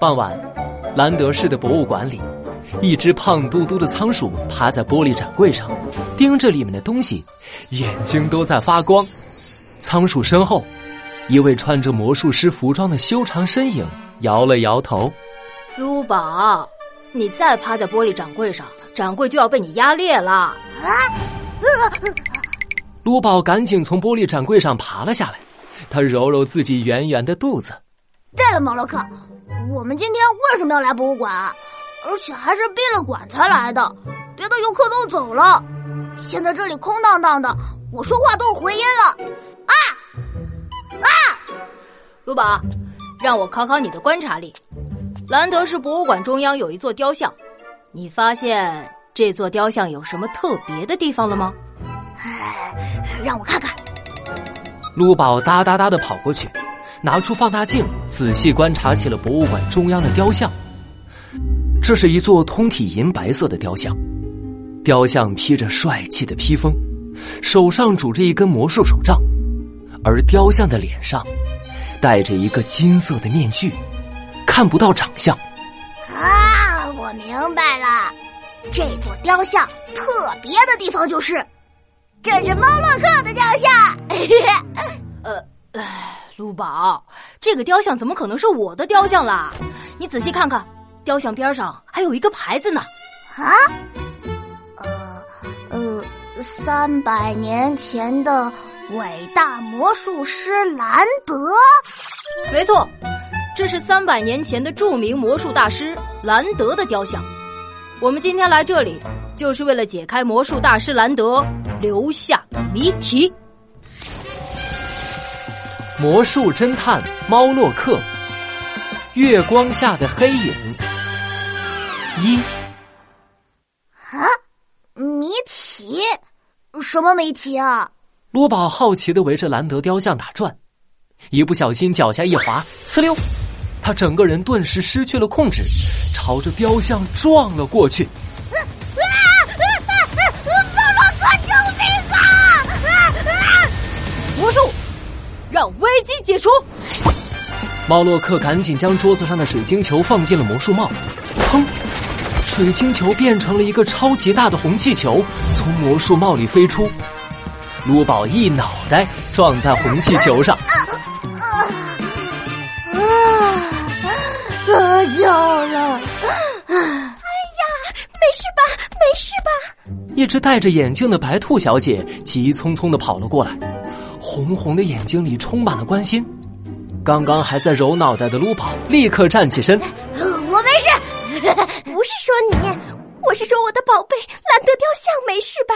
傍晚，兰德市的博物馆里，一只胖嘟嘟的仓鼠趴在玻璃展柜上，盯着里面的东西，眼睛都在发光。仓鼠身后，一位穿着魔术师服装的修长身影摇了摇头：“卢宝，你再趴在玻璃展柜上，展柜就要被你压裂了！”啊！卢宝赶紧从玻璃展柜上爬了下来，他揉揉自己圆圆的肚子。对了，毛洛克。我们今天为什么要来博物馆？而且还是闭了馆才来的，别的游客都走了，现在这里空荡荡的，我说话都有回音了。啊啊！卢宝，让我考考你的观察力。兰德市博物馆中央有一座雕像，你发现这座雕像有什么特别的地方了吗？让我看看。卢宝哒哒哒的跑过去。拿出放大镜，仔细观察起了博物馆中央的雕像。这是一座通体银白色的雕像，雕像披着帅气的披风，手上拄着一根魔术手杖，而雕像的脸上戴着一个金色的面具，看不到长相。啊，我明白了，这座雕像特别的地方就是，这是猫洛克的雕像。呃，唉。卢宝，这个雕像怎么可能是我的雕像啦？你仔细看看，雕像边上还有一个牌子呢。啊？呃呃，三百年前的伟大魔术师兰德。没错，这是三百年前的著名魔术大师兰德的雕像。我们今天来这里，就是为了解开魔术大师兰德留下的谜题。魔术侦探猫洛克，月光下的黑影一啊，谜题？什么谜题啊？罗宝好奇的围着兰德雕像打转，一不小心脚下一滑，呲溜，他整个人顿时失去了控制，朝着雕像撞了过去。让危机解除！猫洛克赶紧将桌子上的水晶球放进了魔术帽，砰！水晶球变成了一个超级大的红气球，从魔术帽里飞出。卢宝一脑袋撞在红气球上，啊！得救了！哎呀，没事吧？没事吧？一只戴着眼镜的白兔小姐急匆匆的跑了过来。红红的眼睛里充满了关心，刚刚还在揉脑袋的卢宝立刻站起身，我没事，不是说你，我是说我的宝贝兰德雕像没事吧？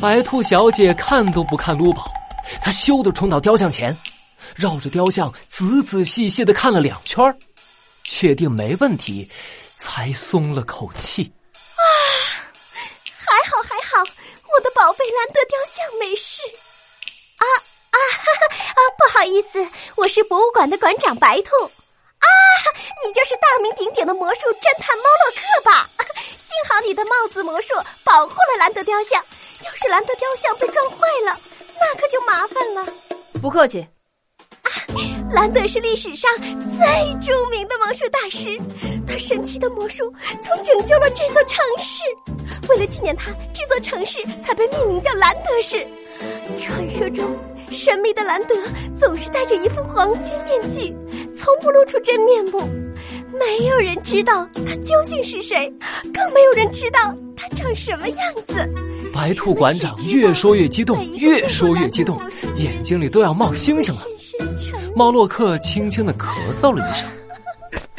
白兔小姐看都不看卢宝，她咻的冲到雕像前，绕着雕像仔仔细细的看了两圈，确定没问题，才松了口气。啊，还好还好，我的宝贝兰德雕像没事。啊！不好意思，我是博物馆的馆长白兔。啊，你就是大名鼎鼎的魔术侦探猫洛克吧？幸好你的帽子魔术保护了兰德雕像，要是兰德雕像被撞坏了，那可就麻烦了。不客气。啊，兰德是历史上最著名的魔术大师，他神奇的魔术曾拯救了这座城市。为了纪念他，这座城市才被命名叫兰德市。传说中，神秘的兰德总是戴着一副黄金面具，从不露出真面目。没有人知道他究竟是谁，更没有人知道他长什么样子。白兔馆长越说越激动，越说越激动，眼睛里都要冒星星了。猫洛克轻轻的咳嗽了一声。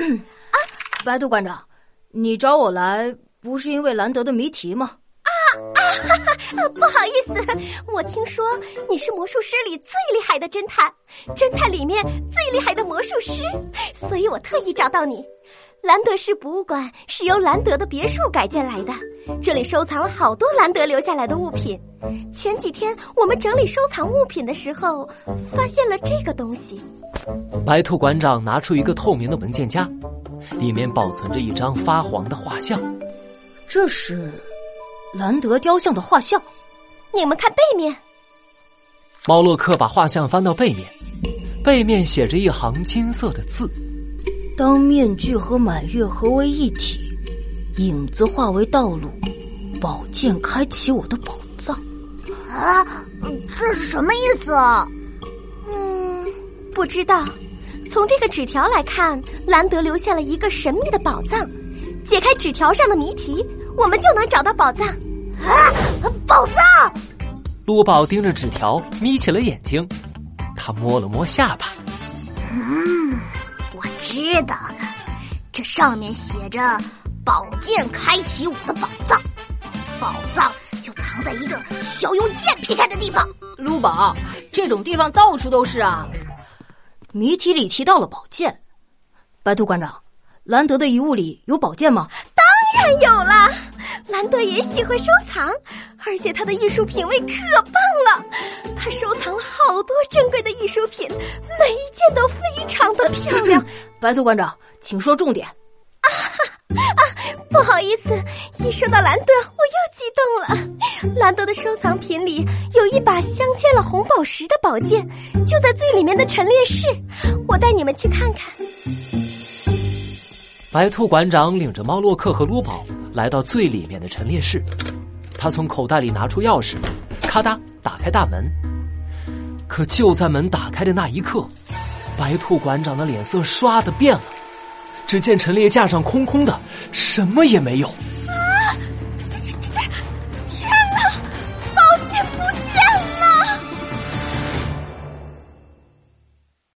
啊，白兔馆长，你找我来不是因为兰德的谜题吗？啊哈！不好意思，我听说你是魔术师里最厉害的侦探，侦探里面最厉害的魔术师，所以我特意找到你。兰德市博物馆是由兰德的别墅改建来的，这里收藏了好多兰德留下来的物品。前几天我们整理收藏物品的时候，发现了这个东西。白兔馆长拿出一个透明的文件夹，里面保存着一张发黄的画像，这是。兰德雕像的画像，你们看背面。猫洛克把画像翻到背面，背面写着一行金色的字：“当面具和满月合为一体，影子化为道路，宝剑开启我的宝藏。啊，这是什么意思啊？嗯，不知道。从这个纸条来看，兰德留下了一个神秘的宝藏。解开纸条上的谜题，我们就能找到宝藏。啊，宝藏！陆宝盯着纸条，眯起了眼睛。他摸了摸下巴。嗯，我知道了，这上面写着“宝剑开启我的宝藏”，宝藏就藏在一个需要用剑劈开的地方。陆宝，这种地方到处都是啊。谜题里提到了宝剑，白兔馆长，兰德的遗物里有宝剑吗？当然有了，兰德也喜欢收藏，而且他的艺术品味可棒了。他收藏了好多珍贵的艺术品，每一件都非常的漂亮。白兔馆长，请说重点。啊啊，不好意思，一说到兰德，我又激动了。兰德的收藏品里有一把镶嵌了红宝石的宝剑，就在最里面的陈列室，我带你们去看看。白兔馆长领着猫洛克和卢宝来到最里面的陈列室，他从口袋里拿出钥匙，咔嗒打开大门。可就在门打开的那一刻，白兔馆长的脸色唰的变了。只见陈列架上空空的，什么也没有。